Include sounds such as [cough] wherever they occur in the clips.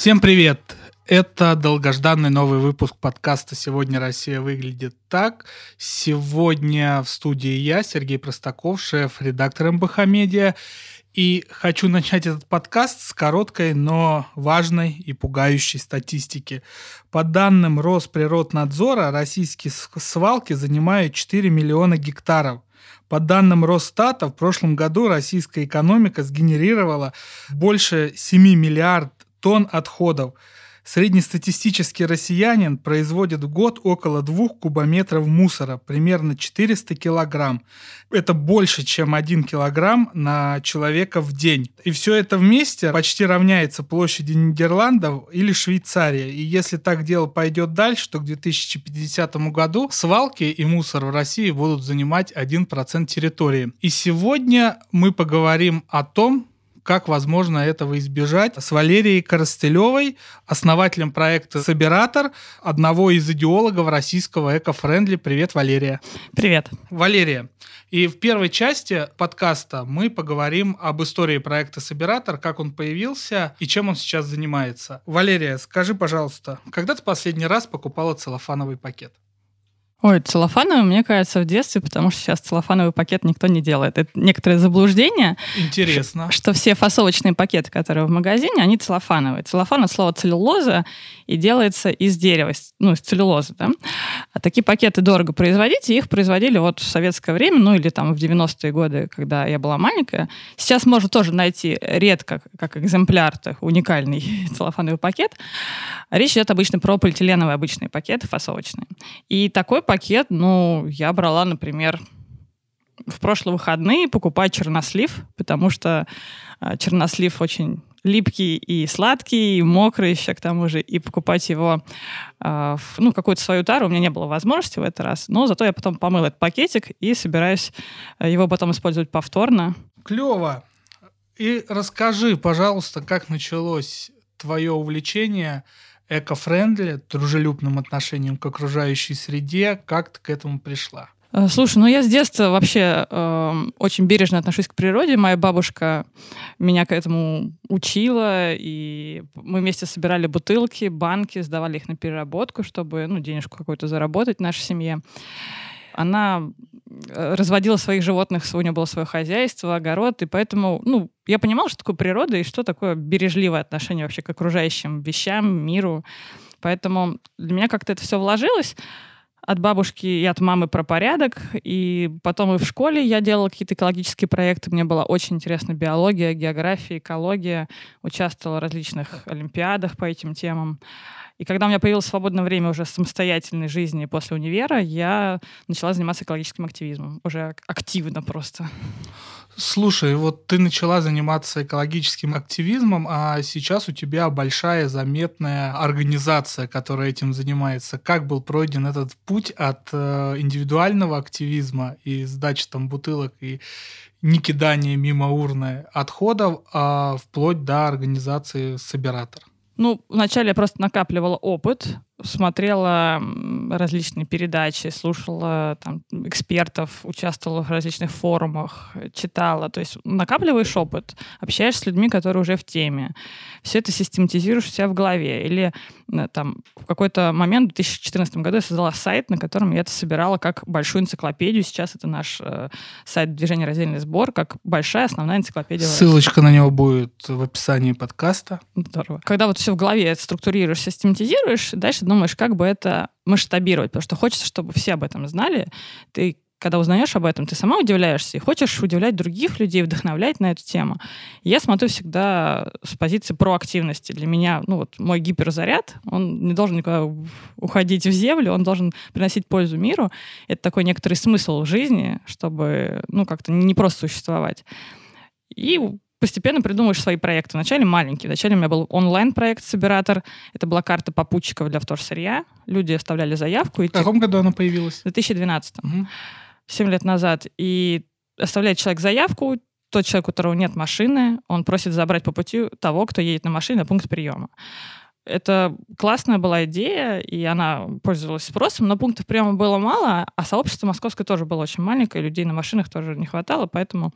Всем привет! Это долгожданный новый выпуск подкаста «Сегодня Россия выглядит так». Сегодня в студии я, Сергей Простаков, шеф-редактор МБХ «Медиа». И хочу начать этот подкаст с короткой, но важной и пугающей статистики. По данным Росприроднадзора, российские свалки занимают 4 миллиона гектаров. По данным Росстата, в прошлом году российская экономика сгенерировала больше 7 миллиардов тонн отходов. Среднестатистический россиянин производит в год около 2 кубометров мусора, примерно 400 килограмм. Это больше, чем 1 килограмм на человека в день. И все это вместе почти равняется площади Нидерландов или Швейцарии. И если так дело пойдет дальше, то к 2050 году свалки и мусор в России будут занимать 1% территории. И сегодня мы поговорим о том, как возможно этого избежать, с Валерией Коростылевой, основателем проекта «Собиратор», одного из идеологов российского эко-френдли. Привет, Валерия. Привет. Валерия, и в первой части подкаста мы поговорим об истории проекта «Собиратор», как он появился и чем он сейчас занимается. Валерия, скажи, пожалуйста, когда ты последний раз покупала целлофановый пакет? Ой, целлофановый, мне кажется, в детстве, потому что сейчас целлофановый пакет никто не делает. Это некоторое заблуждение. Интересно. Что все фасовочные пакеты, которые в магазине, они целлофановые. Целлофан от слова целлюлоза и делается из дерева, ну, из целлюлозы, да. А такие пакеты дорого производить, и их производили вот в советское время, ну, или там в 90-е годы, когда я была маленькая. Сейчас можно тоже найти редко, как экземпляр, так, уникальный [laughs] целлофановый пакет. Речь идет обычно про полиэтиленовые обычные пакеты фасовочные. И такой пакет, ну, я брала, например, в прошлые выходные покупать чернослив, потому что э, чернослив очень липкий и сладкий, и мокрый еще к тому же, и покупать его э, в ну, какую-то свою тару у меня не было возможности в этот раз, но зато я потом помыл этот пакетик и собираюсь э, его потом использовать повторно. Клево. И расскажи, пожалуйста, как началось твое увлечение эко-френдли, дружелюбным отношением к окружающей среде. Как ты к этому пришла? Э, слушай, ну я с детства вообще э, очень бережно отношусь к природе. Моя бабушка меня к этому учила, и мы вместе собирали бутылки, банки, сдавали их на переработку, чтобы ну, денежку какую-то заработать в нашей семье. Она э, разводила своих животных, у нее было свое хозяйство, огород, и поэтому, ну, я понимала, что такое природа и что такое бережливое отношение вообще к окружающим вещам, миру. Поэтому для меня как-то это все вложилось от бабушки и от мамы про порядок. И потом и в школе я делала какие-то экологические проекты. Мне была очень интересна биология, география, экология. Участвовала в различных олимпиадах по этим темам. И когда у меня появилось свободное время уже самостоятельной жизни после универа, я начала заниматься экологическим активизмом. Уже активно просто. Слушай, вот ты начала заниматься экологическим активизмом, а сейчас у тебя большая заметная организация, которая этим занимается. Как был пройден этот путь от э, индивидуального активизма и сдачи там бутылок и не кидания мимо урны отходов, а вплоть до организации собиратор? Ну, вначале я просто накапливала опыт, смотрела различные передачи, слушала там, экспертов, участвовала в различных форумах, читала. То есть накапливаешь опыт, общаешься с людьми, которые уже в теме. Все это систематизируешь у себя в голове. Или э, там, в какой-то момент, в 2014 году, я создала сайт, на котором я это собирала как большую энциклопедию. Сейчас это наш э, сайт движения «Раздельный сбор», как большая основная энциклопедия. Ссылочка на него будет в описании подкаста. Здорово. Когда вот все в голове структурируешь, систематизируешь, дальше думаешь, как бы это масштабировать, потому что хочется, чтобы все об этом знали. Ты когда узнаешь об этом, ты сама удивляешься и хочешь удивлять других людей, вдохновлять на эту тему. Я смотрю всегда с позиции проактивности. Для меня, ну вот мой гиперзаряд, он не должен никуда уходить в землю, он должен приносить пользу миру. Это такой некоторый смысл в жизни, чтобы, ну, как-то не просто существовать. И постепенно придумываешь свои проекты. Вначале маленькие. Вначале у меня был онлайн-проект «Собиратор». Это была карта попутчиков для вторсырья. Люди оставляли заявку. И в каком году она появилась? В 2012. Угу. 7 лет назад. И оставляет человек заявку, тот человек, у которого нет машины, он просит забрать по пути того, кто едет на машине на пункт приема. это классная была идея, и она пользовалась спросом, но пунктов приема было мало, а сообщество московское тоже было очень маленькое, людей на машинах тоже не хватало, поэтому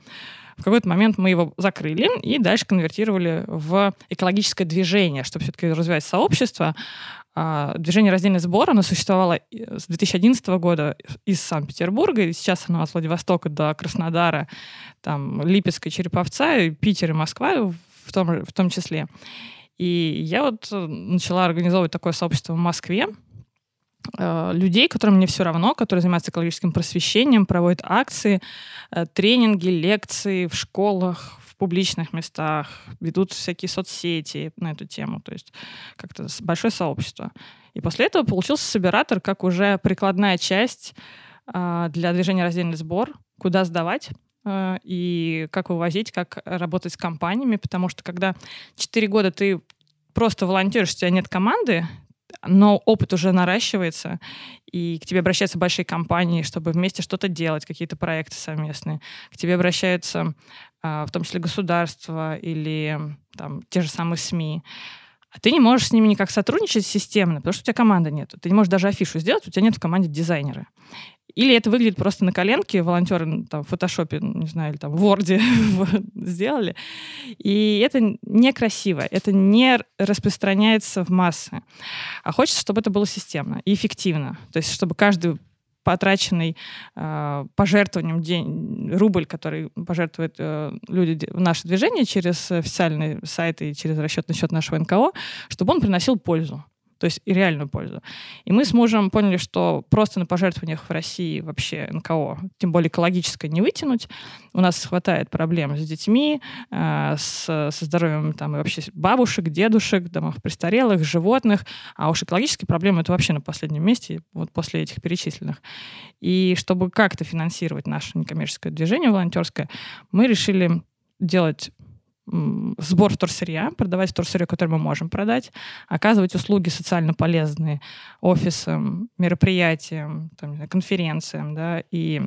в какой-то момент мы его закрыли и дальше конвертировали в экологическое движение, чтобы все-таки развивать сообщество. А, движение «Раздельный сбор», оно существовало с 2011 года из Санкт-Петербурга, и сейчас оно от Владивостока до Краснодара, там, Липецка, Череповца, Питер и Москва в том, в том числе. И я вот э, начала организовывать такое сообщество в Москве, э, людей, которым мне все равно, которые занимаются экологическим просвещением, проводят акции, э, тренинги, лекции в школах, в публичных местах, ведут всякие соцсети на эту тему. То есть как-то большое сообщество. И после этого получился собиратор как уже прикладная часть для движения «Раздельный сбор», куда сдавать Э, и как вывозить, как работать с компаниями, потому что когда 4 года ты просто волонтеришь, у тебя нет команды, но опыт уже наращивается, и к тебе обращаются большие компании, чтобы вместе что-то делать, какие-то проекты совместные. К тебе обращаются а, в том числе государства или там, те же самые СМИ. А ты не можешь с ними никак сотрудничать системно, потому что у тебя команды нет. Ты не можешь даже афишу сделать, у тебя нет в команде дизайнера. Или это выглядит просто на коленке, волонтеры там, в фотошопе, не знаю, или там в Word [laughs] сделали. И это некрасиво, это не распространяется в массы. А хочется, чтобы это было системно и эффективно. То есть, чтобы каждый потраченный э, пожертвованием день, рубль, который пожертвуют э, люди в наше движение через официальные сайты и через расчетный счет нашего НКО, чтобы он приносил пользу то есть и реальную пользу. И мы с мужем поняли, что просто на пожертвованиях в России вообще НКО, тем более экологическое, не вытянуть. У нас хватает проблем с детьми, э, с, со здоровьем там, и вообще бабушек, дедушек, домов престарелых, животных. А уж экологические проблемы это вообще на последнем месте, вот после этих перечисленных. И чтобы как-то финансировать наше некоммерческое движение волонтерское, мы решили делать сбор вторсырья, продавать вторсырье, которое мы можем продать, оказывать услуги социально полезные офисам, мероприятиям, там, конференциям, да, и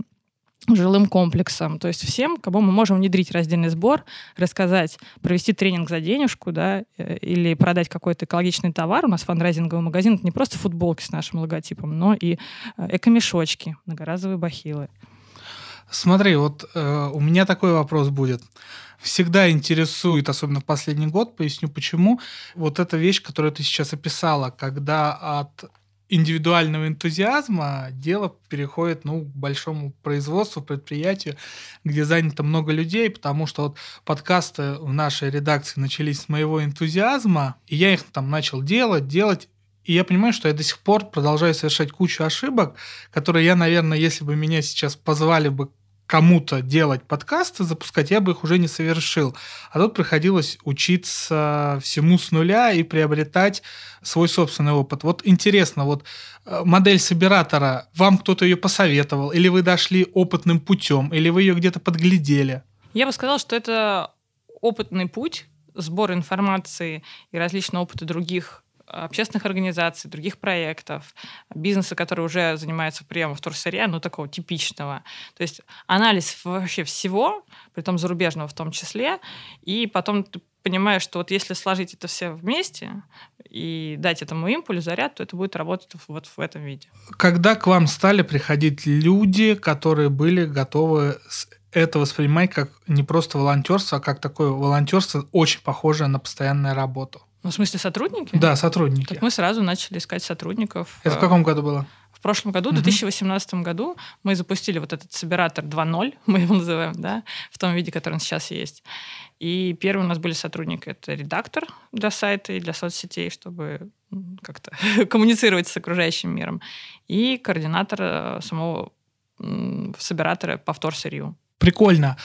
жилым комплексам, то есть всем, кому мы можем внедрить раздельный сбор, рассказать, провести тренинг за денежку, да, э, или продать какой-то экологичный товар. У нас фандрайзинговый магазин — это не просто футболки с нашим логотипом, но и э, эко-мешочки, многоразовые бахилы. Смотри, вот э, у меня такой вопрос будет всегда интересует, особенно в последний год, поясню почему, вот эта вещь, которую ты сейчас описала, когда от индивидуального энтузиазма дело переходит ну, к большому производству, предприятию, где занято много людей, потому что вот подкасты в нашей редакции начались с моего энтузиазма, и я их там начал делать, делать, и я понимаю, что я до сих пор продолжаю совершать кучу ошибок, которые я, наверное, если бы меня сейчас позвали бы кому-то делать подкасты, запускать, я бы их уже не совершил. А тут приходилось учиться всему с нуля и приобретать свой собственный опыт. Вот интересно, вот э, модель собиратора, вам кто-то ее посоветовал, или вы дошли опытным путем, или вы ее где-то подглядели? Я бы сказала, что это опытный путь, сбор информации и различные опыты других общественных организаций, других проектов, бизнеса, который уже занимается приемом вторсырья, ну, такого типичного. То есть анализ вообще всего, при том зарубежного в том числе, и потом ты понимаешь, что вот если сложить это все вместе и дать этому импульс, заряд, то это будет работать вот в этом виде. Когда к вам стали приходить люди, которые были готовы это воспринимать как не просто волонтерство, а как такое волонтерство, очень похожее на постоянную работу? Ну, в смысле, сотрудники? Да, сотрудники. Так мы сразу начали искать сотрудников. Это в каком году было? В прошлом году, в 2018 году, мы запустили вот этот собиратор 2.0, [laughs] мы его называем, да, в том виде, который он сейчас есть. И первые у нас были сотрудники. Это редактор для сайта и для соцсетей, чтобы как-то [laughs] коммуницировать с окружающим миром. И координатор э, самого собиратора повтор сырью. Прикольно.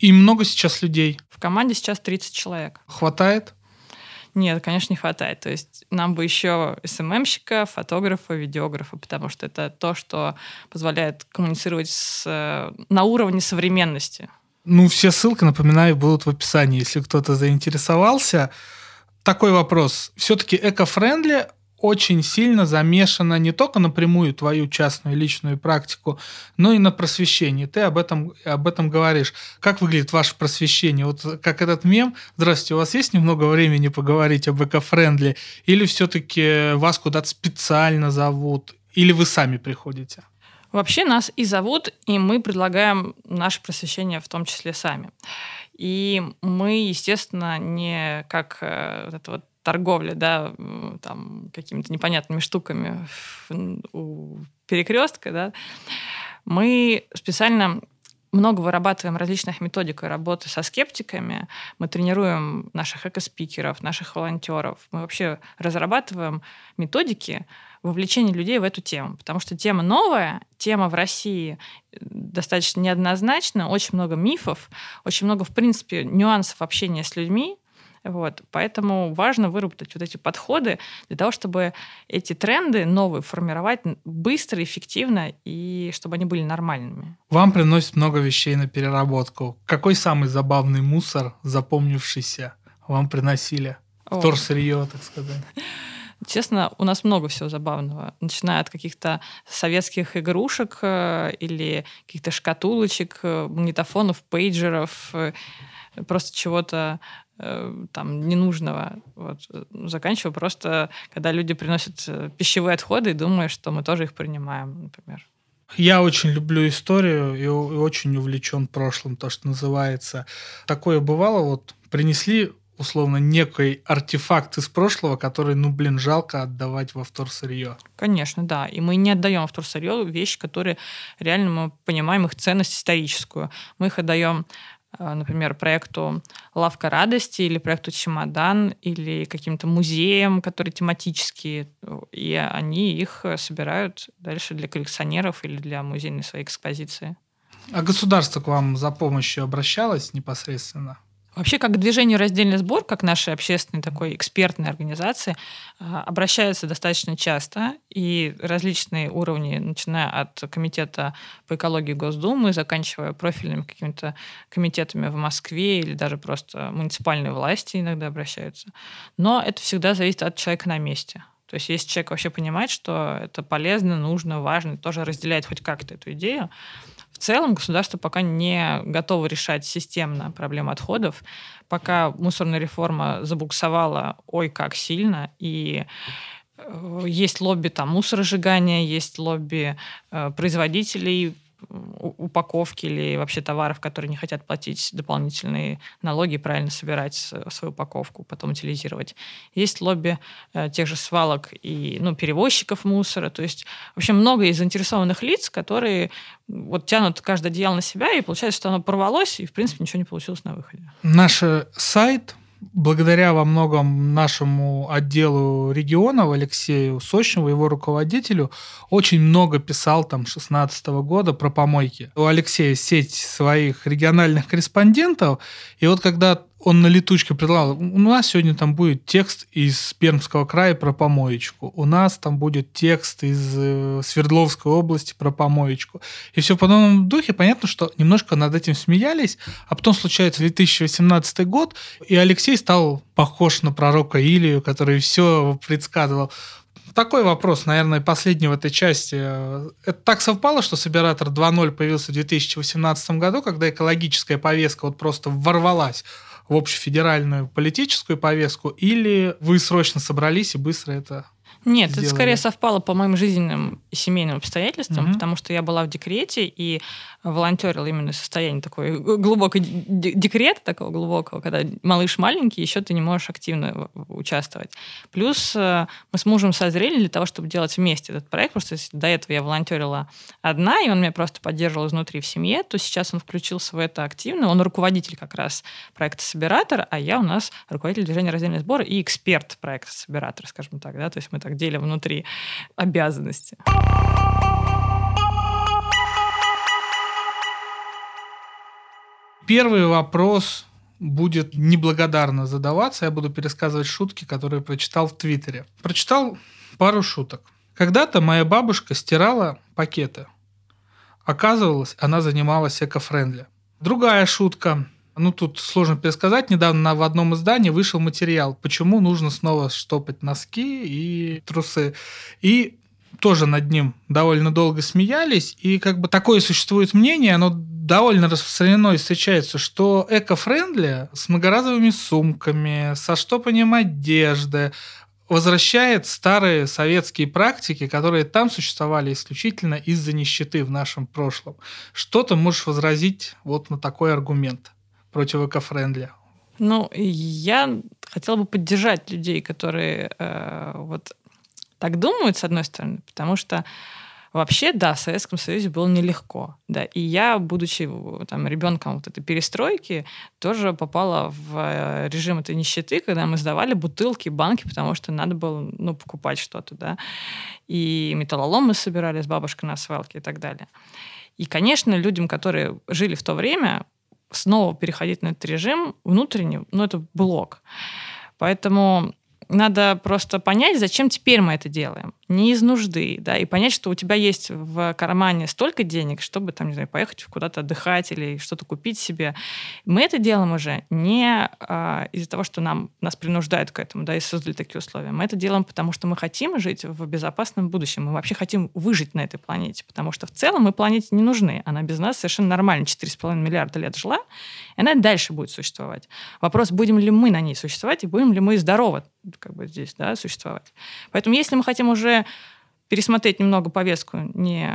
И много сейчас людей? В команде сейчас 30 человек. Хватает? Нет, конечно, не хватает. То есть нам бы еще СММщика, фотографа, видеографа, потому что это то, что позволяет коммуницировать с, на уровне современности. Ну, все ссылки, напоминаю, будут в описании, если кто-то заинтересовался. Такой вопрос. Все-таки эко-френдли очень сильно замешана не только напрямую твою частную личную практику, но и на просвещении. Ты об этом, об этом говоришь. Как выглядит ваше просвещение? Вот как этот мем. Здравствуйте, у вас есть немного времени поговорить об эко-френдли? Или все-таки вас куда-то специально зовут? Или вы сами приходите? Вообще нас и зовут, и мы предлагаем наше просвещение в том числе сами. И мы, естественно, не как э, вот это вот торговля, да, там, какими-то непонятными штуками у перекрестка, да, мы специально много вырабатываем различных методик работы со скептиками. Мы тренируем наших экоспикеров, наших волонтеров. Мы вообще разрабатываем методики вовлечения людей в эту тему. Потому что тема новая, тема в России э, достаточно неоднозначна, очень много мифов, очень много, в принципе, нюансов общения с людьми, вот. Поэтому важно выработать вот эти подходы для того, чтобы эти тренды новые формировать быстро, эффективно и чтобы они были нормальными. Вам приносят много вещей на переработку. Какой самый забавный мусор, запомнившийся, вам приносили? Вторсырье, так сказать. [laughs] Честно, у нас много всего забавного. Начиная от каких-то советских игрушек э, или каких-то шкатулочек, э, магнитофонов, пейджеров, э, просто чего-то там ненужного. Вот. Заканчиваю просто, когда люди приносят э, пищевые отходы и думают, что мы тоже их принимаем, например. Я очень люблю историю и очень увлечен прошлым, то, что называется. Такое бывало, вот принесли условно некий артефакт из прошлого, который, ну, блин, жалко отдавать во вторсырье. Конечно, да. И мы не отдаем во вторсырье вещи, которые реально мы понимаем их ценность историческую. Мы их отдаем Э, например, проекту «Лавка радости» или проекту «Чемодан» или каким-то музеям, которые тематические, и они их собирают дальше для коллекционеров или для музейной своей экспозиции. А государство к вам за помощью обращалось непосредственно? Вообще, как движение «Раздельный сбор», как нашей общественной такой экспертной организации, а, обращаются достаточно часто, и различные уровни, начиная от Комитета по экологии Госдумы, заканчивая профильными какими-то комитетами в Москве или даже просто муниципальные власти иногда обращаются. Но это всегда зависит от человека на месте. То есть если человек вообще понимает, что это полезно, нужно, важно, тоже разделяет хоть как-то эту идею, в целом государство пока не готово решать системно проблему отходов, пока мусорная реформа забуксовала ой как сильно, и э, есть лобби там мусоросжигания, есть лобби э, производителей упаковки или вообще товаров, которые не хотят платить дополнительные налоги, правильно собирать свою упаковку, потом утилизировать. Есть лобби э, тех же свалок и ну, перевозчиков мусора. То есть, в общем, много из заинтересованных лиц, которые вот тянут каждое одеяло на себя, и получается, что оно порвалось, и, в принципе, ничего не получилось на выходе. Наш сайт благодаря во многом нашему отделу регионов Алексею Сочневу, его руководителю, очень много писал там 16 года про помойки. У Алексея сеть своих региональных корреспондентов, и вот когда он на летучке предлагал, у нас сегодня там будет текст из Пермского края про помоечку, у нас там будет текст из э, Свердловской области про помоечку. И все в подобном духе. Понятно, что немножко над этим смеялись, а потом случается 2018 год, и Алексей стал похож на пророка Илию, который все предсказывал такой вопрос, наверное, последний в этой части. Это так совпало, что Собиратор 2.0 появился в 2018 году, когда экологическая повестка вот просто ворвалась в общефедеральную политическую повестку, или вы срочно собрались и быстро это нет, сделали. это скорее совпало по моим жизненным и семейным обстоятельствам, угу. потому что я была в декрете и волонтерила именно в состоянии такой глубокой декрета такого глубокого, когда малыш маленький, еще ты не можешь активно участвовать. Плюс э, мы с мужем созрели для того, чтобы делать вместе этот проект, просто до этого я волонтерила одна, и он меня просто поддерживал изнутри в семье, то сейчас он включился в это активно, он руководитель как раз проекта «Собиратор», а я у нас руководитель движения «Раздельный сбор» и эксперт проекта «Собиратор», скажем так, да, то есть мы так делим внутри обязанности. Первый вопрос будет неблагодарно задаваться. Я буду пересказывать шутки, которые прочитал в Твиттере. Прочитал пару шуток. Когда-то моя бабушка стирала пакеты. Оказывалось, она занималась эко-френдли. Другая шутка. Ну, тут сложно пересказать. Недавно в одном издании вышел материал, почему нужно снова штопать носки и трусы. И тоже над ним довольно долго смеялись. И как бы такое существует мнение, оно довольно распространено и встречается, что эко-френдли с многоразовыми сумками, со штопанием одежды, возвращает старые советские практики, которые там существовали исключительно из-за нищеты в нашем прошлом. Что ты можешь возразить вот на такой аргумент против экофрендли? Ну, я хотела бы поддержать людей, которые э, вот так думают, с одной стороны, потому что Вообще, да, в Советском Союзе было нелегко. Да. И я, будучи там, ребенком вот этой перестройки, тоже попала в э, режим этой нищеты, когда мы сдавали бутылки, банки, потому что надо было ну, покупать что-то. Да. И металлолом мы собирали с бабушкой на свалке и так далее. И, конечно, людям, которые жили в то время, снова переходить на этот режим внутренний, ну, это блок. Поэтому надо просто понять, зачем теперь мы это делаем. Не из нужды, да, и понять, что у тебя есть в кармане столько денег, чтобы, там, не знаю, поехать куда-то отдыхать или что-то купить себе. Мы это делаем уже не а, из-за того, что нам, нас принуждают к этому, да, и создали такие условия. Мы это делаем, потому что мы хотим жить в безопасном будущем. Мы вообще хотим выжить на этой планете, потому что в целом мы планете не нужны. Она без нас совершенно нормально 4,5 миллиарда лет жила, и она дальше будет существовать. Вопрос, будем ли мы на ней существовать, и будем ли мы здоровы как бы здесь да, существовать. Поэтому если мы хотим уже пересмотреть немного повестку не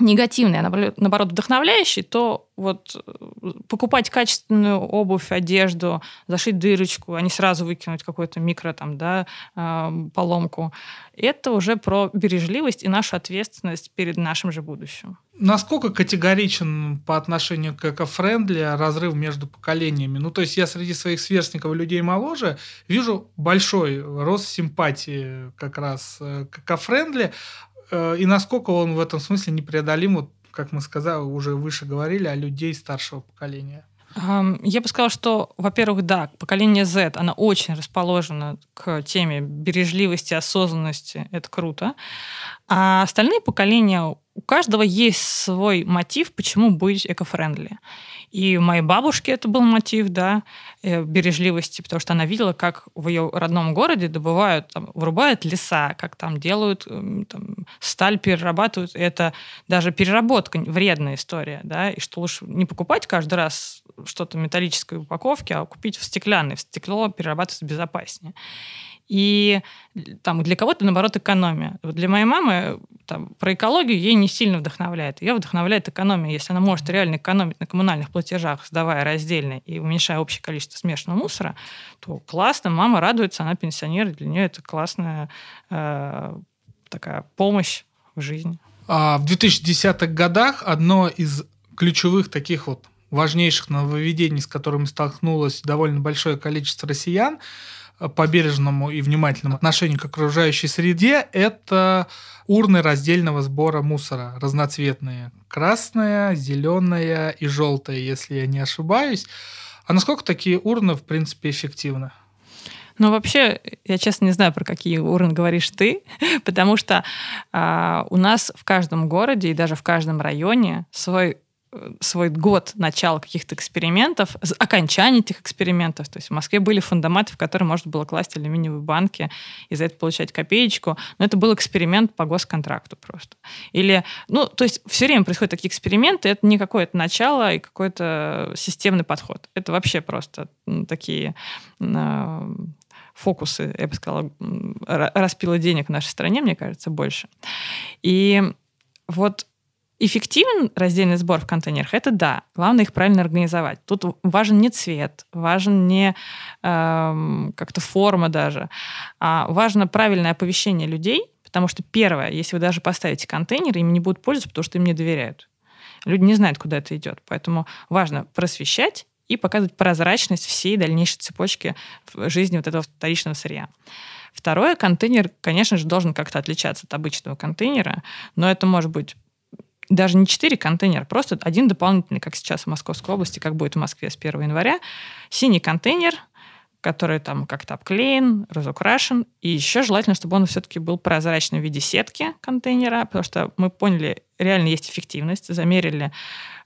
негативный, а наоборот вдохновляющий, то вот э, покупать качественную обувь, одежду, зашить дырочку, а не сразу выкинуть какую-то микро там, да, поломку, это уже про бережливость и нашу ответственность перед нашим же будущим. Насколько категоричен по отношению к экофрендли разрыв между поколениями? Ну, то есть я среди своих сверстников людей моложе вижу большой рост симпатии как раз э, к экофрендли, Э, и насколько он в этом смысле непреодолим, вот, как мы сказали, уже выше говорили, о людей старшего поколения? Я бы сказала, что, во-первых, да, поколение Z, оно очень расположено к теме бережливости, осознанности. Это круто. А остальные поколения, у каждого есть свой мотив, почему быть эко-френдли. И у моей бабушки это был мотив, да, э, бережливости, потому что она видела, как в ее родном городе добывают, там, вырубают леса, как там делают, эм, там, сталь перерабатывают. Это даже переработка вредная история, да, и что лучше не покупать каждый раз что-то металлической упаковки, а купить в стеклянной. В стекло перерабатывается безопаснее. И там, для кого-то, наоборот, экономия. Вот для моей мамы там, про экологию ей не сильно вдохновляет. Ее вдохновляет экономия. Если она может реально экономить на коммунальных платежах, сдавая раздельно и уменьшая общее количество смешанного мусора, то классно, мама радуется, она пенсионер, для нее это классная э, такая помощь в жизни. А в 2010-х годах одно из ключевых таких вот важнейших нововведений, с которыми столкнулось довольно большое количество россиян, по бережному и внимательному отношению к окружающей среде, это урны раздельного сбора мусора, разноцветные. Красная, зеленая и желтая, если я не ошибаюсь. А насколько такие урны, в принципе, эффективны? Ну, вообще, я честно не знаю, про какие урны говоришь ты, [laughs] потому что э, у нас в каждом городе и даже в каждом районе свой свой год начала каких-то экспериментов, окончания этих экспериментов. То есть в Москве были фундаматы, в которые можно было класть алюминиевые банки и за это получать копеечку. Но это был эксперимент по госконтракту просто. Или, ну, то есть все время происходят такие эксперименты, это не какое-то начало и какой-то системный подход. Это вообще просто такие э, фокусы, я бы сказала, распила денег в нашей стране, мне кажется, больше. И вот Эффективен раздельный сбор в контейнерах? Это да. Главное их правильно организовать. Тут важен не цвет, важен не э, как-то форма даже, а важно правильное оповещение людей, потому что первое, если вы даже поставите контейнер, ими не будут пользоваться, потому что им не доверяют. Люди не знают, куда это идет. Поэтому важно просвещать и показывать прозрачность всей дальнейшей цепочки жизни вот этого вторичного сырья. Второе, контейнер, конечно же, должен как-то отличаться от обычного контейнера, но это может быть даже не четыре контейнера, просто один дополнительный, как сейчас в Московской области, как будет в Москве с 1 января. Синий контейнер, который там как-то обклеен, разукрашен. И еще желательно, чтобы он все-таки был прозрачный в виде сетки контейнера, потому что мы поняли, реально есть эффективность, замерили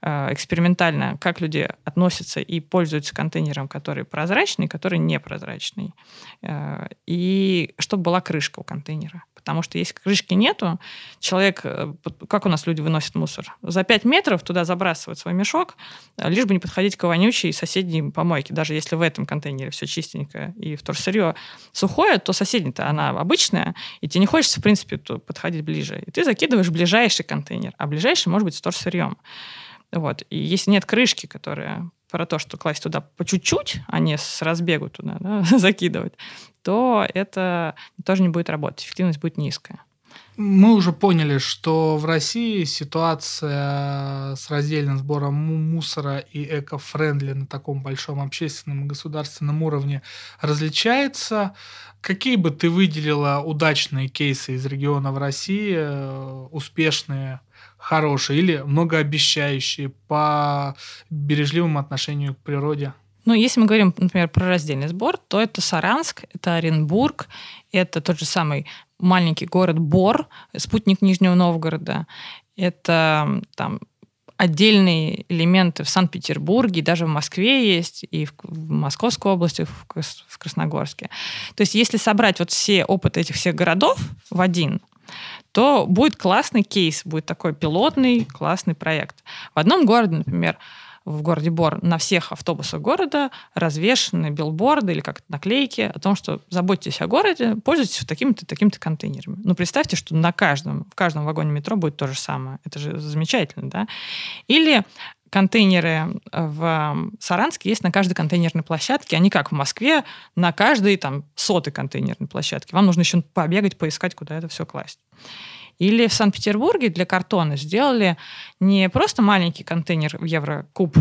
экспериментально, как люди относятся и пользуются контейнером, который прозрачный, который непрозрачный. Э, и чтобы была крышка у контейнера. Потому что если крышки нету, человек, э, как у нас люди выносят мусор? За 5 метров туда забрасывают свой мешок, э, лишь бы не подходить к вонючей соседней помойке. Даже если в этом контейнере все чистенько и вторсырье сухое, то соседняя-то она обычная, и тебе не хочется, в принципе, подходить ближе. И ты закидываешь ближайший контейнер, а ближайший может быть с вторсырьем. Вот. И если нет крышки, которая про то, что класть туда по чуть-чуть, а не с разбегу туда да, [laughs] закидывать, то это тоже не будет работать, эффективность будет низкая. Мы уже поняли, что в России ситуация с раздельным сбором мусора и эко-френдли на таком большом общественном и государственном уровне различается. Какие бы ты выделила удачные кейсы из регионов России, э, успешные, хорошие или многообещающие по бережливому отношению к природе? Ну, если мы говорим, например, про раздельный сбор, то это Саранск, это Оренбург, это тот же самый маленький город Бор, спутник Нижнего Новгорода, это там отдельные элементы в Санкт-Петербурге, даже в Москве есть, и в, в Московской области, в, в Красногорске. То есть если собрать вот все опыт этих всех городов в один, то будет классный кейс, будет такой пилотный, классный проект. В одном городе, например, в городе Бор на всех автобусах города развешены билборды или как-то наклейки о том, что заботьтесь о городе, пользуйтесь такими-то такими-то контейнерами. Ну, представьте, что на каждом, в каждом вагоне метро будет то же самое. Это же замечательно, да? Или контейнеры в Саранске есть на каждой контейнерной площадке, они как в Москве на каждой там сотой контейнерной площадке. Вам нужно еще побегать, поискать, куда это все класть. Или в Санкт-Петербурге для картона сделали не просто маленький контейнер в еврокуб,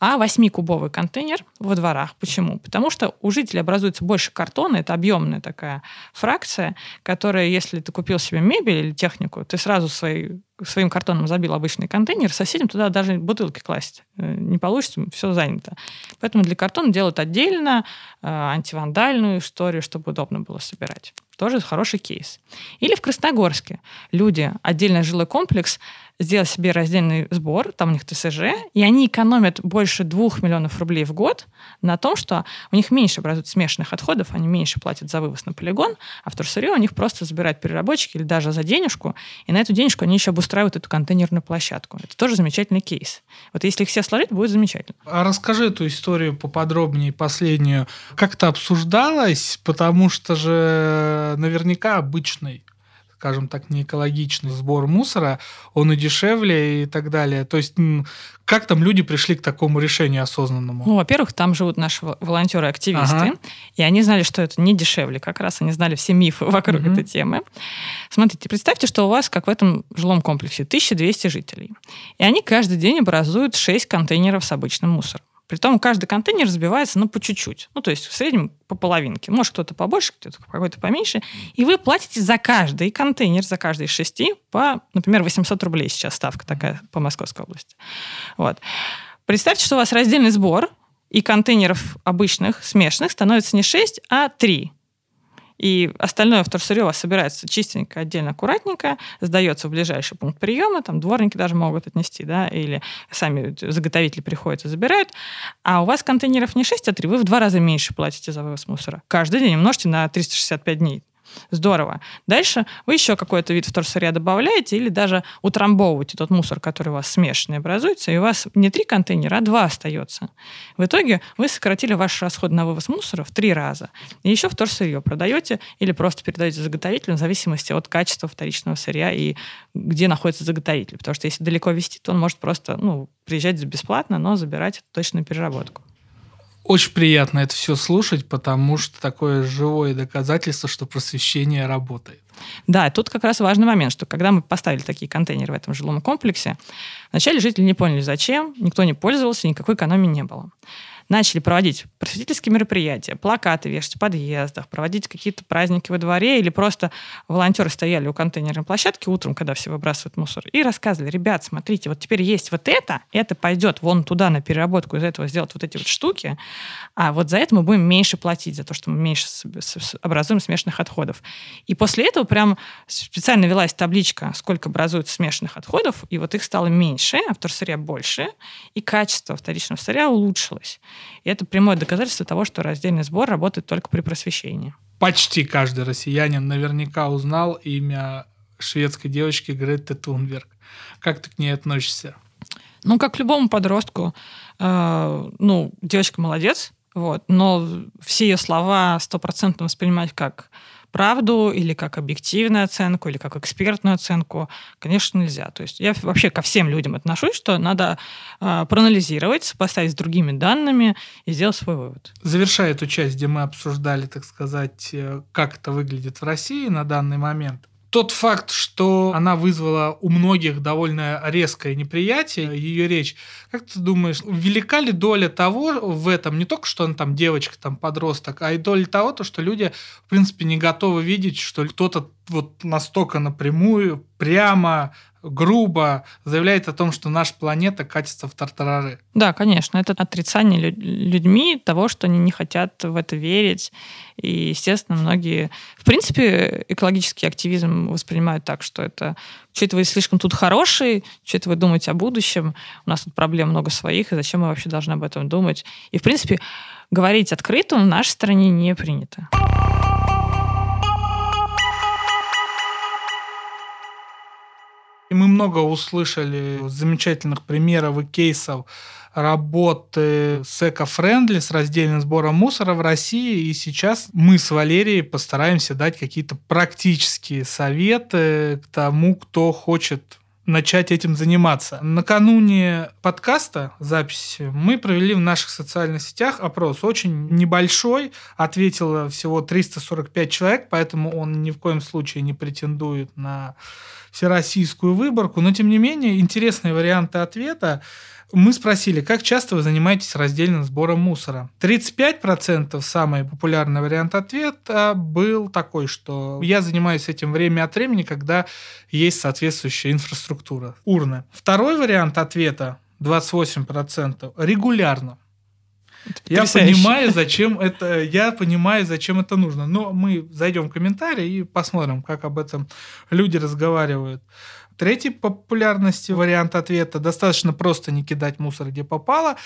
а 8-кубовый контейнер во дворах. Почему? Потому что у жителей образуется больше картона, это объемная такая фракция, которая, если ты купил себе мебель или технику, ты сразу свои своим картоном забил обычный контейнер, соседям туда даже бутылки класть э, не получится, все занято. Поэтому для картона делают отдельно э, антивандальную историю, чтобы удобно было собирать. Тоже хороший кейс. Или в Красногорске. Люди, отдельный жилой комплекс, сделать себе раздельный сбор, там у них ТСЖ, и они экономят больше двух миллионов рублей в год на том, что у них меньше образуют смешанных отходов, они меньше платят за вывоз на полигон, а вторсырье у них просто забирают переработчики или даже за денежку, и на эту денежку они еще обустраивают эту контейнерную площадку. Это тоже замечательный кейс. Вот если их все сложить, будет замечательно. А расскажи эту историю поподробнее, последнюю. Как это обсуждалось? Потому что же наверняка обычный скажем так, не экологичный сбор мусора, он и дешевле и так далее. То есть как там люди пришли к такому решению осознанному? Ну, во-первых, там живут наши волонтеры-активисты, ага. и они знали, что это не дешевле. Как раз они знали все мифы [laughs] вокруг угу. этой темы. Смотрите, представьте, что у вас, как в этом жилом комплексе, 1200 жителей. И они каждый день образуют 6 контейнеров с обычным мусором. Притом каждый контейнер разбивается, ну, по чуть-чуть. Ну, то есть в среднем по половинке. Может, кто-то побольше, кто-то какой-то поменьше. И вы платите за каждый контейнер, за каждый из шести по, например, 800 рублей сейчас ставка такая по Московской области. Вот. Представьте, что у вас раздельный сбор, и контейнеров обычных, смешанных, становится не 6, а 3. И остальное вторсырье у вас собирается чистенько, отдельно, аккуратненько, сдается в ближайший пункт приема, там дворники даже могут отнести, да, или сами заготовители приходят и забирают. А у вас контейнеров не 6, а 3, вы в два раза меньше платите за вывоз мусора. Каждый день умножьте на 365 дней. Здорово. Дальше вы еще какой-то вид вторсырья добавляете или даже утрамбовываете тот мусор, который у вас смешанный образуется, и у вас не три контейнера, а два остается. В итоге вы сократили ваш расход на вывоз мусора в три раза. И еще вторсырье продаете или просто передаете заготовителю в зависимости от качества вторичного сырья и где находится заготовитель. Потому что если далеко вести, то он может просто ну, приезжать бесплатно, но забирать точную переработку. Очень приятно это все слушать, потому что такое живое доказательство, что просвещение работает. Да, тут как раз важный момент, что когда мы поставили такие контейнеры в этом жилом комплексе, вначале жители не поняли, зачем, никто не пользовался, никакой экономии не было. Начали проводить просветительские мероприятия, плакаты вешать в подъездах, проводить какие-то праздники во дворе, или просто волонтеры стояли у контейнерной площадки утром, когда все выбрасывают мусор, и рассказывали, ребят, смотрите, вот теперь есть вот это, это пойдет вон туда на переработку, из этого сделать вот эти вот штуки, а вот за это мы будем меньше платить, за то, что мы меньше образуем смешанных отходов. И после этого прям специально велась табличка, сколько образуется смешанных отходов, и вот их стало меньше, а вторсырья больше, и качество вторичного сырья улучшилось. И это прямое доказательство того, что раздельный сбор работает только при просвещении. Почти каждый россиянин наверняка узнал имя шведской девочки Гретты Тунберг. Как ты к ней относишься? Ну, как к любому подростку, э, ну, девочка молодец, вот, но все ее слова стопроцентно воспринимать как правду или как объективную оценку, или как экспертную оценку, конечно, нельзя. То есть я вообще ко всем людям отношусь, что надо э, проанализировать, поставить с другими данными и сделать свой вывод. Завершая эту часть, где мы обсуждали, так сказать, э, как это выглядит в России на данный момент, тот факт, что она вызвала у многих довольно резкое неприятие, ее речь, как ты думаешь, велика ли доля того в этом, не только что она там девочка, там подросток, а и доля того, то, что люди, в принципе, не готовы видеть, что кто-то вот настолько напрямую, прямо грубо заявляет о том, что наша планета катится в тартарары. Да, конечно, это отрицание людьми того, что они не хотят в это верить. И, естественно, многие... В принципе, экологический активизм воспринимают так, что это что-то вы слишком тут хороший, что-то вы думаете о будущем, у нас тут проблем много своих, и зачем мы вообще должны об этом думать? И, в принципе, говорить открыто в нашей стране не принято. Мы много услышали замечательных примеров и кейсов работы с эко-френдли, с раздельным сбором мусора в России. И сейчас мы с Валерией постараемся дать какие-то практические советы к тому, кто хочет начать этим заниматься. Накануне подкаста, записи, мы провели в наших социальных сетях опрос. Очень небольшой, ответило всего 345 человек, поэтому он ни в коем случае не претендует на всероссийскую выборку. Но, тем не менее, интересные варианты ответа. Мы спросили, как часто вы занимаетесь раздельным сбором мусора. 35% самый популярный вариант ответа был такой, что я занимаюсь этим время от времени, когда есть соответствующая инфраструктура, урны. Второй вариант ответа 28% регулярно. Я понимаю, зачем это, я понимаю, зачем это нужно. Но мы зайдем в комментарии и посмотрим, как об этом люди разговаривают. Третий популярности вариант ответа достаточно просто не кидать мусор где попало.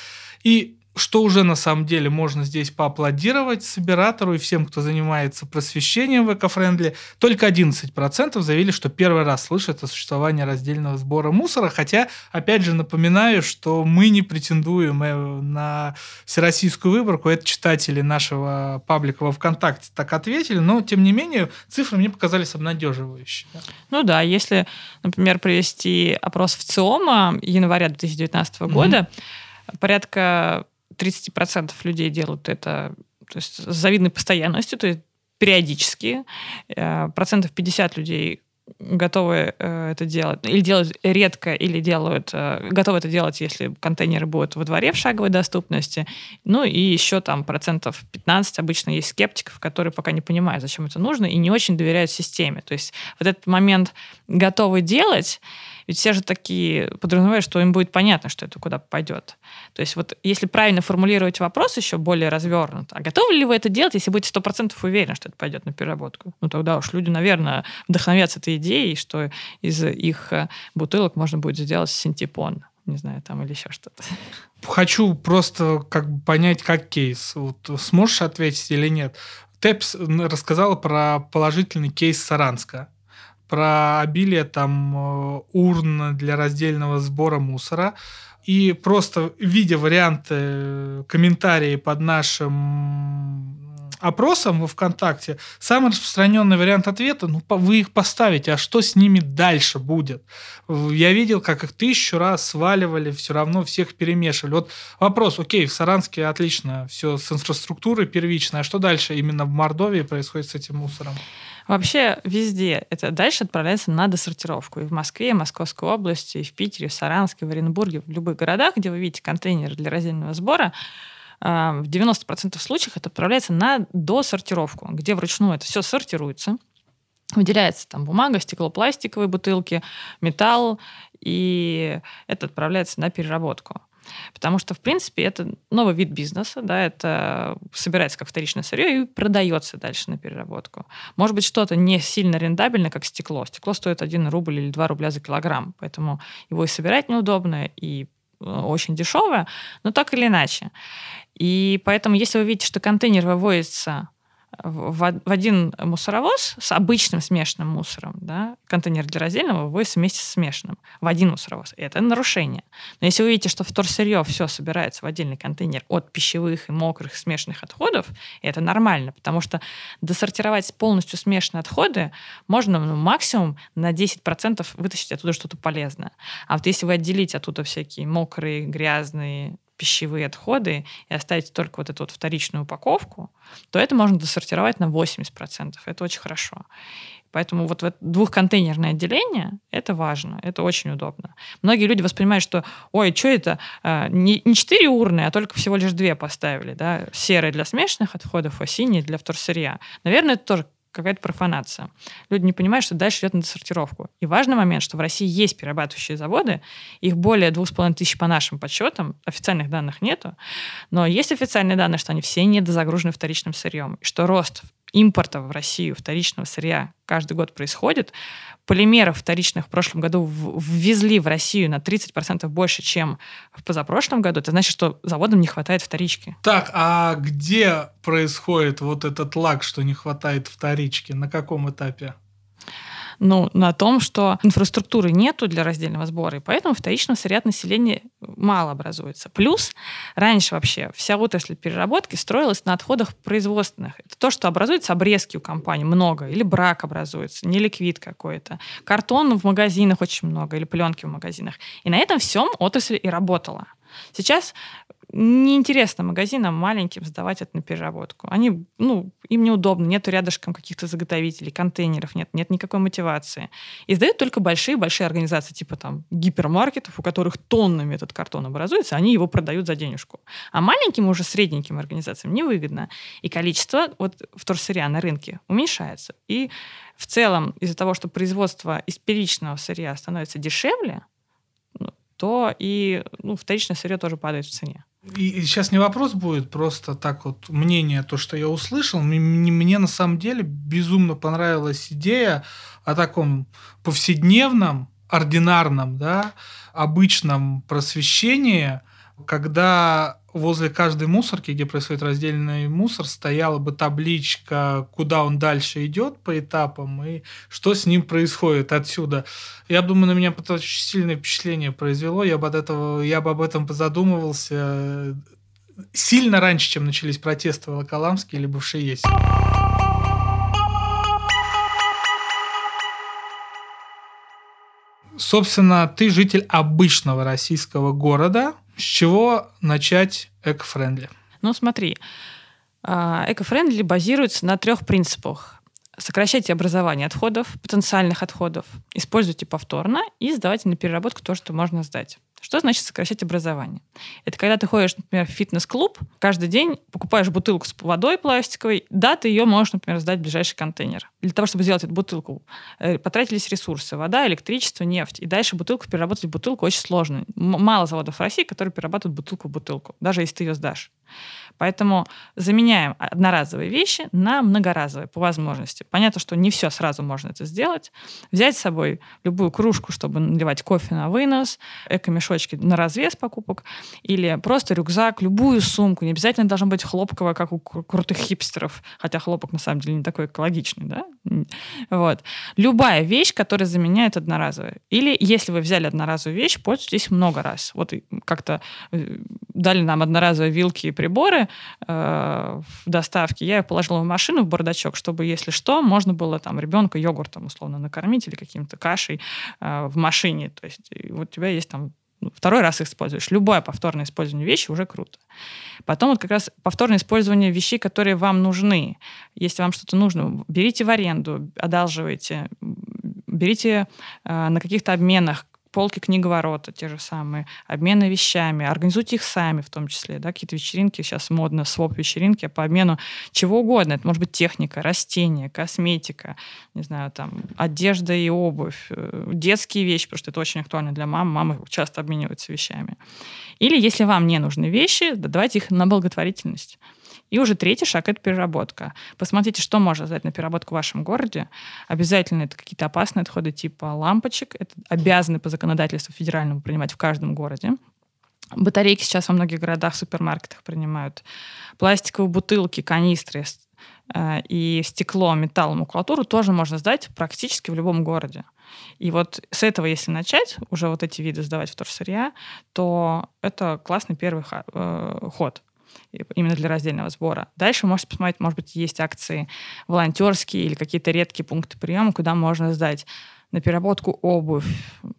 И что уже на самом деле можно здесь поаплодировать собиратору и всем, кто занимается просвещением в экофрендли. Только 11% заявили, что первый раз слышат о существовании раздельного сбора мусора, хотя, опять же, напоминаю, что мы не претендуем э, на всероссийскую выборку. Это читатели нашего паблика во ВКонтакте так ответили, но, тем не менее, цифры мне показались обнадеживающими. Ну да, если, например, привести опрос в ЦИОМа января 2019 года, mm-hmm. порядка 30% людей делают это то есть, с завидной постоянностью, то есть периодически. Э, процентов 50 людей готовы э, это делать, или делают редко, или делают, э, готовы это делать, если контейнеры будут во дворе в шаговой доступности. Ну и еще там процентов 15 обычно есть скептиков, которые пока не понимают, зачем это нужно, и не очень доверяют системе. То есть вот этот момент готовы делать, ведь все же такие подразумевают, что им будет понятно, что это куда пойдет. То есть вот если правильно формулировать вопрос еще более развернуто, а готовы ли вы это делать, если будете сто процентов уверены, что это пойдет на переработку? Ну тогда уж люди, наверное, вдохновятся этой идеей, что из их э, бутылок можно будет сделать синтепон не знаю, там или еще что-то. Хочу просто как бы понять, как кейс. Вот сможешь ответить или нет? Тэпс рассказала про положительный кейс Саранска про обилие там э, урн для раздельного сбора мусора. И просто видя варианты э, комментарии под нашим опросом во ВКонтакте, самый распространенный вариант ответа, ну, вы их поставите, а что с ними дальше будет? Я видел, как их тысячу раз сваливали, все равно всех перемешивали. Вот вопрос, окей, в Саранске отлично, все с инфраструктурой первичной, а что дальше именно в Мордовии происходит с этим мусором? Вообще везде это дальше отправляется на досортировку. И в Москве, и Московской области, и в Питере, и в Саранске, в Оренбурге, в любых городах, где вы видите контейнеры для раздельного сбора, а, в 90% случаев это отправляется на досортировку, где вручную это все сортируется, выделяется там бумага, стекло, пластиковые бутылки, металл, и это отправляется на переработку. Потому что, в принципе, это новый вид бизнеса, да, это собирается как вторичное сырье и продается дальше на переработку. Может быть, что-то не сильно рентабельное, как стекло. Стекло стоит 1 рубль или 2 рубля за килограмм, поэтому его и собирать неудобно, и э, очень дешевое, но так или иначе. И поэтому, если вы видите, что контейнер вывозится в, один мусоровоз с обычным смешанным мусором, да, контейнер для раздельного вывозится вместе с смешанным в один мусоровоз. Это нарушение. Но если вы видите, что вторсырье все собирается в отдельный контейнер от пищевых и мокрых смешанных отходов, это нормально, потому что досортировать полностью смешанные отходы можно ну, максимум на 10% вытащить оттуда что-то полезное. А вот если вы отделите оттуда всякие мокрые, грязные, пищевые отходы и оставить только вот эту вот вторичную упаковку, то это можно досортировать на 80%. Это очень хорошо. Поэтому вот двухконтейнерное отделение – это важно, это очень удобно. Многие люди воспринимают, что, ой, что это, а, не, не 4 урны, а только всего лишь две поставили, да, серые для смешанных отходов, а синие для вторсырья. Наверное, это тоже какая-то профанация. Люди не понимают, что дальше идет на десортировку. И важный момент, что в России есть перерабатывающие заводы, их более двух с половиной тысяч по нашим подсчетам, официальных данных нету, но есть официальные данные, что они все недозагружены вторичным сырьем, и что рост импорта в Россию вторичного сырья каждый год происходит. Полимеров вторичных в прошлом году ввезли в Россию на 30% больше, чем в позапрошлом году. Это значит, что заводам не хватает вторички. Так, а где происходит вот этот лаг, что не хватает вторички? На каком этапе? Ну, на том, что инфраструктуры нету для раздельного сбора, и поэтому вторичного сырья населения мало образуется. Плюс раньше вообще вся отрасль переработки строилась на отходах производственных. Это то, что образуется обрезки у компании много, или брак образуется, не ликвид какой-то. Картон в магазинах очень много, или пленки в магазинах. И на этом всем отрасль и работала. Сейчас неинтересно магазинам маленьким сдавать это на переработку. Они, ну, им неудобно, нету рядышком каких-то заготовителей, контейнеров, нет, нет никакой мотивации. И сдают только большие-большие организации, типа там гипермаркетов, у которых тоннами этот картон образуется, они его продают за денежку. А маленьким, уже средненьким организациям невыгодно. И количество вот вторсырья на рынке уменьшается. И в целом из-за того, что производство из первичного сырья становится дешевле, ну, то и ну, вторичное сырье тоже падает в цене. И сейчас не вопрос будет, просто так вот мнение, то, что я услышал. Мне, мне на самом деле безумно понравилась идея о таком повседневном, ординарном, да, обычном просвещении, когда возле каждой мусорки, где происходит раздельный мусор, стояла бы табличка, куда он дальше идет по этапам и что с ним происходит отсюда. Я думаю, на меня очень сильное впечатление произвело. Я бы, от этого, я бы об этом позадумывался сильно раньше, чем начались протесты в Волоколамске или бывшей есть. Собственно, ты житель обычного российского города, с чего начать эко-френдли? Ну, смотри, а, эко-френдли базируется на трех принципах. Сокращайте образование отходов, потенциальных отходов, используйте повторно и сдавайте на переработку то, что можно сдать. Что значит сокращать образование? Это когда ты ходишь, например, в фитнес-клуб, каждый день покупаешь бутылку с водой пластиковой, да, ты ее можешь, например, сдать в ближайший контейнер. Для того, чтобы сделать эту бутылку, э, потратились ресурсы. Вода, электричество, нефть. И дальше бутылку переработать в бутылку очень сложно. Мало заводов в России, которые перерабатывают бутылку в бутылку, даже если ты ее сдашь. Поэтому заменяем одноразовые вещи на многоразовые по возможности. Понятно, что не все сразу можно это сделать. Взять с собой любую кружку, чтобы наливать кофе на вынос, эко-мешочки на развес покупок, или просто рюкзак, любую сумку. Не обязательно должно быть хлопковая, как у крутых хипстеров, хотя хлопок на самом деле не такой экологичный, да? [laughs] Вот. Любая вещь, которая заменяет одноразовую. Или если вы взяли одноразовую вещь, пользуйтесь много раз. Вот как-то э, дали нам одноразовые вилки и приборы э, в доставке, я их положила в машину, в бардачок, чтобы, если что, можно было там ребенка йогуртом условно накормить или каким-то кашей э, в машине. То есть вот у тебя есть там второй раз используешь. Любое повторное использование вещи уже круто. Потом вот как раз повторное использование вещей, которые вам нужны. Если вам что-то нужно, берите в аренду, одалживайте, берите э, на каких-то обменах полки книговорота те же самые, обмены вещами, организуйте их сами в том числе, да, какие-то вечеринки, сейчас модно, своп-вечеринки по обмену чего угодно. Это может быть техника, растения, косметика, не знаю, там, одежда и обувь, э, детские вещи, потому что это очень актуально для мам, мамы часто обмениваются вещами. Или если вам не нужны вещи, давайте их на благотворительность. И уже третий шаг — это переработка. Посмотрите, что можно сдать на переработку в вашем городе. Обязательно это какие-то опасные отходы типа лампочек. Это обязаны по законодательству федеральному принимать в каждом городе. Батарейки сейчас во многих городах, супермаркетах принимают. Пластиковые бутылки, канистры э, и стекло, металл, макулатуру тоже можно сдать практически в любом городе. И вот с этого, если начать, уже вот эти виды сдавать в вторсырья, то это классный первый э, ход именно для раздельного сбора. Дальше вы можете посмотреть, может быть, есть акции волонтерские или какие-то редкие пункты приема, куда можно сдать на переработку обувь,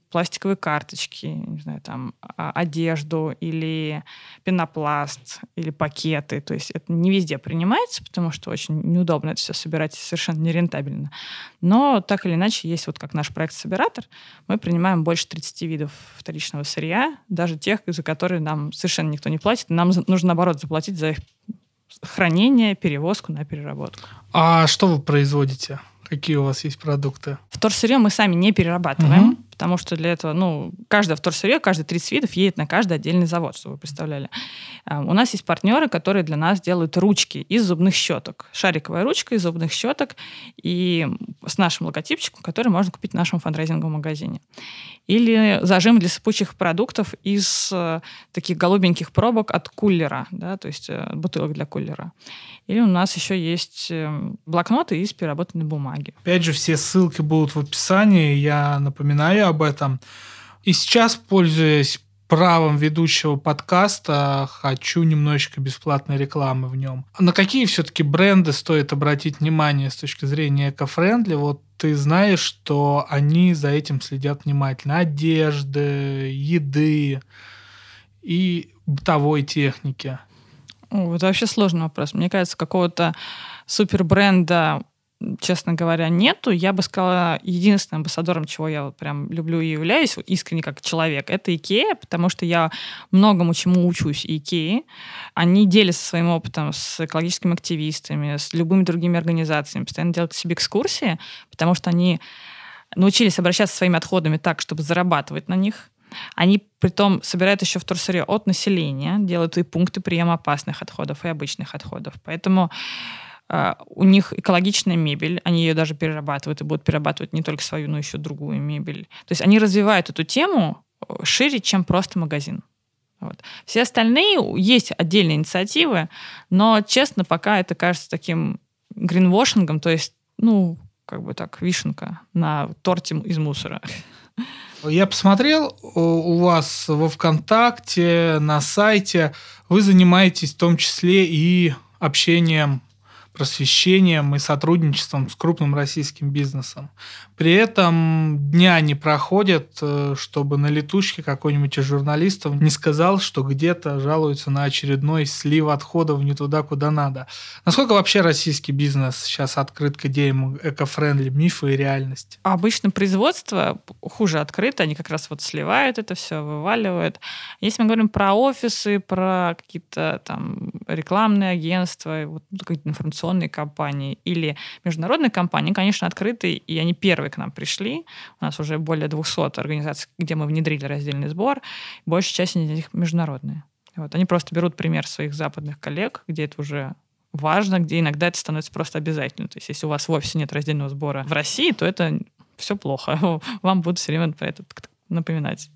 пластиковые карточки, не знаю, там, а, одежду или пенопласт, или пакеты. То есть это не везде принимается, потому что очень неудобно это все собирать, совершенно нерентабельно. Но так или иначе, есть вот как наш проект «Собиратор», мы принимаем больше 30 видов вторичного сырья, даже тех, за которые нам совершенно никто не платит. Нам нужно, наоборот, заплатить за их хранение, перевозку на переработку. А что вы производите? Какие у вас есть продукты? Вторсырье мы сами не перерабатываем, угу. потому что для этого, ну, каждое вторсырье, каждые 30 видов едет на каждый отдельный завод, чтобы вы представляли. А, у нас есть партнеры, которые для нас делают ручки из зубных щеток. Шариковая ручка из зубных щеток и с нашим логотипчиком, который можно купить в нашем фандрайзинговом магазине. Или зажим для сыпучих продуктов из э, таких голубеньких пробок от кулера, да, то есть э, бутылок для кулера. Или у нас еще есть эм, блокноты из переработанной бумаги. Опять же, все ссылки будут в описании, я напоминаю об этом. И сейчас, пользуясь правом ведущего подкаста, хочу немножечко бесплатной рекламы в нем. На какие все-таки бренды стоит обратить внимание с точки зрения эко-френдли? Вот ты знаешь, что они за этим следят внимательно. Одежды, еды и бытовой техники. Это вообще сложный вопрос. Мне кажется, какого-то супербренда честно говоря, нету. Я бы сказала, единственным амбассадором, чего я вот прям люблю и являюсь искренне как человек, это Икея, потому что я многому чему учусь Икеи. Они делятся своим опытом с экологическими активистами, с любыми другими организациями, постоянно делают себе экскурсии, потому что они научились обращаться со своими отходами так, чтобы зарабатывать на них, они при том собирают еще вторсырье от населения, делают и пункты приема опасных отходов, и обычных отходов. Поэтому Uh, у них экологичная мебель, они ее даже перерабатывают и будут перерабатывать не только свою, но еще другую мебель. То есть они развивают эту тему э, шире, чем просто магазин. Вот. Все остальные, есть отдельные инициативы, но, честно, пока это кажется таким гринвошингом, то есть, ну, как бы так, вишенка на торте из мусора. [laughs] Я посмотрел у вас во ВКонтакте, на сайте. Вы занимаетесь в том числе и общением просвещением и сотрудничеством с крупным российским бизнесом. При этом дня не проходят, э, чтобы на летучке какой-нибудь из журналистов не сказал, что где-то жалуются на очередной слив отходов не туда, куда надо. Насколько вообще российский бизнес сейчас открыт к идеям эко-френдли, мифы и реальности? Обычно производство хуже открыто, они как раз вот сливают это все, вываливают. Если мы говорим про офисы, про какие-то там рекламные агентства, вот, какие-то информационные компании или международные компании, конечно, открыты, и они первые к нам пришли. У нас уже более 200 организаций, где мы внедрили раздельный сбор. Большая часть из них международные. Вот. Они просто берут пример своих западных коллег, где это уже важно, где иногда это становится просто обязательно. То есть если у вас в офисе нет раздельного сбора в России, то это все плохо. [laughs] Вам будут все время про это напоминать.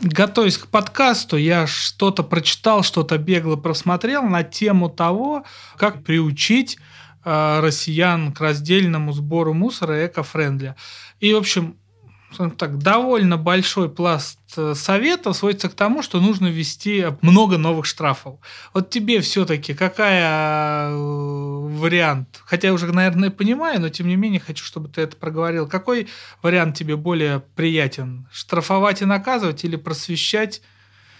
Готовясь к подкасту, я что-то прочитал, что-то бегло просмотрел на тему того, как приучить Э, россиян к раздельному сбору мусора эко-френдли. И, в общем, так, довольно большой пласт э, советов сводится к тому, что нужно ввести много новых штрафов. Вот тебе все-таки какая э, вариант? Хотя я уже, наверное, понимаю, но тем не менее хочу, чтобы ты это проговорил. Какой вариант тебе более приятен? Штрафовать и наказывать или просвещать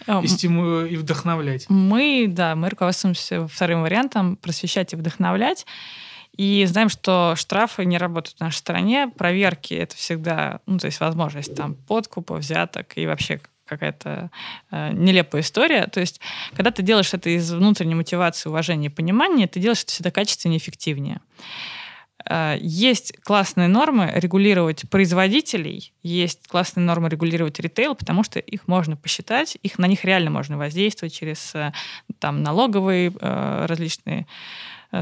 и, стиму... и вдохновлять. Мы, да, мы руководствуемся вторым вариантом просвещать и вдохновлять. И знаем, что штрафы не работают в нашей стране, проверки — это всегда, ну, то есть возможность там подкупа, взяток и вообще какая-то э, нелепая история. То есть, когда ты делаешь это из внутренней мотивации, уважения и понимания, ты делаешь это всегда качественнее и эффективнее. Э, есть классные нормы регулировать производителей, есть классные нормы регулировать ритейл, потому что их можно посчитать, их, на них реально можно воздействовать через э, там, налоговые э, различные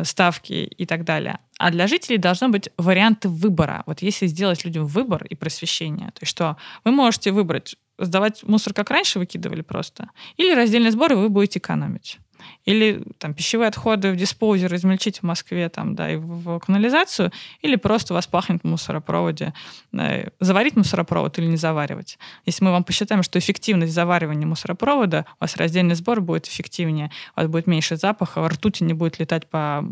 ставки и так далее. А для жителей должны быть варианты выбора. Вот если сделать людям выбор и просвещение, то есть что вы можете выбрать сдавать мусор как раньше выкидывали просто, или раздельный сбор, и вы будете экономить. Или там пищевые отходы в диспоузер измельчить в Москве там, да, и в, канализацию, или просто вас пахнет в мусоропроводе. Да, заварить мусоропровод или не заваривать. Если мы вам посчитаем, что эффективность заваривания мусоропровода, у вас раздельный сбор будет эффективнее, у вас будет меньше запаха, ртути не будет летать по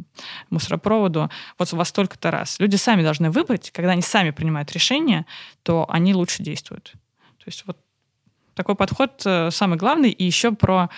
мусоропроводу. Вот у вас столько-то раз. Люди сами должны выбрать, когда они сами принимают решение, то они лучше действуют. То есть вот такой подход э, самый главный. И еще про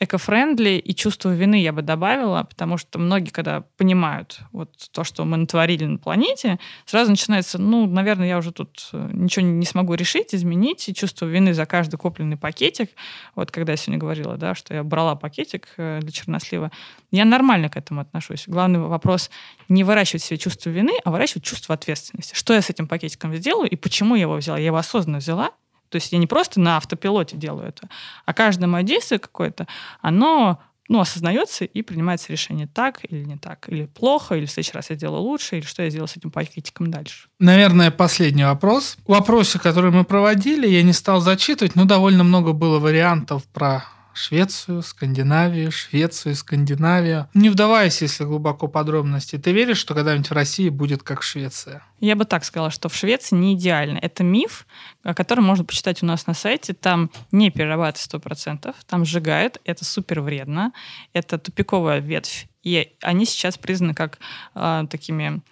эко-френдли и чувство вины я бы добавила, потому что многие, когда понимают вот то, что мы натворили на планете, сразу начинается, ну, наверное, я уже тут э, ничего не смогу решить, изменить, и чувство вины за каждый купленный пакетик. Вот когда я сегодня говорила, да, что я брала пакетик э, для чернослива, я нормально к этому отношусь. Главный вопрос не выращивать себе чувство вины, а выращивать чувство ответственности. Что я с этим пакетиком сделаю и почему я его взяла? Я его осознанно взяла, то есть я не просто на автопилоте делаю это, а каждое мое действие какое-то, оно ну, осознается и принимается решение так или не так, или плохо, или в следующий раз я сделаю лучше, или что я сделаю с этим пакетиком дальше. Наверное, последний вопрос. В вопросе, который мы проводили, я не стал зачитывать, но довольно много было вариантов про Швецию, Скандинавию, Швецию, Скандинавию. Не вдаваясь, если глубоко подробности, ты веришь, что когда-нибудь в России будет как Швеция? Я бы так сказала, что в Швеции не идеально. Это миф, о котором можно почитать у нас на сайте. Там не перерабатывают 100%, там сжигают. Это супер вредно. Это тупиковая ветвь. И они сейчас признаны как э, такими,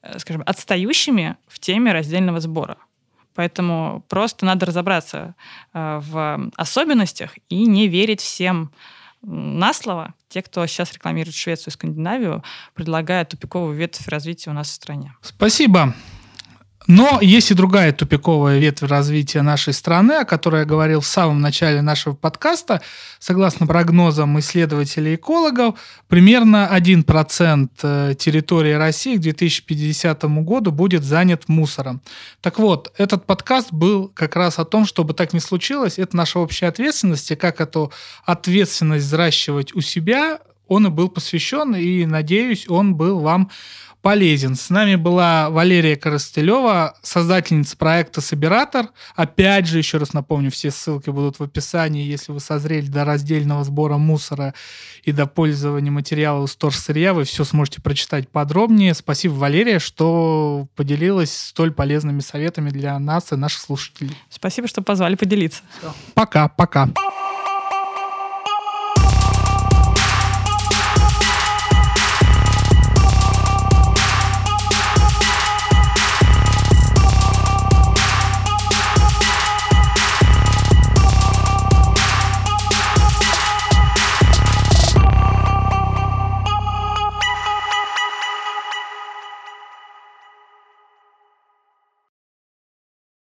э, скажем, отстающими в теме раздельного сбора. Поэтому просто надо разобраться э, в особенностях и не верить всем на слово. Те, кто сейчас рекламирует Швецию и Скандинавию, предлагают тупиковую ветвь развития у нас в стране. Спасибо. Но есть и другая тупиковая ветвь развития нашей страны, о которой я говорил в самом начале нашего подкаста. Согласно прогнозам исследователей экологов, примерно 1% э, территории России к 2050 году будет занят мусором. Так вот, этот подкаст был как раз о том, чтобы так не случилось. Это наша общая ответственность, и как эту ответственность взращивать у себя, он и был посвящен, и, надеюсь, он был вам полезен. С нами была Валерия Коростылева, создательница проекта «Собиратор». Опять же, еще раз напомню, все ссылки будут в описании, если вы созрели до раздельного сбора мусора и до пользования материалов из сырья, вы все сможете прочитать подробнее. Спасибо, Валерия, что поделилась столь полезными советами для нас и наших слушателей. Спасибо, что позвали поделиться. Все. Пока, пока.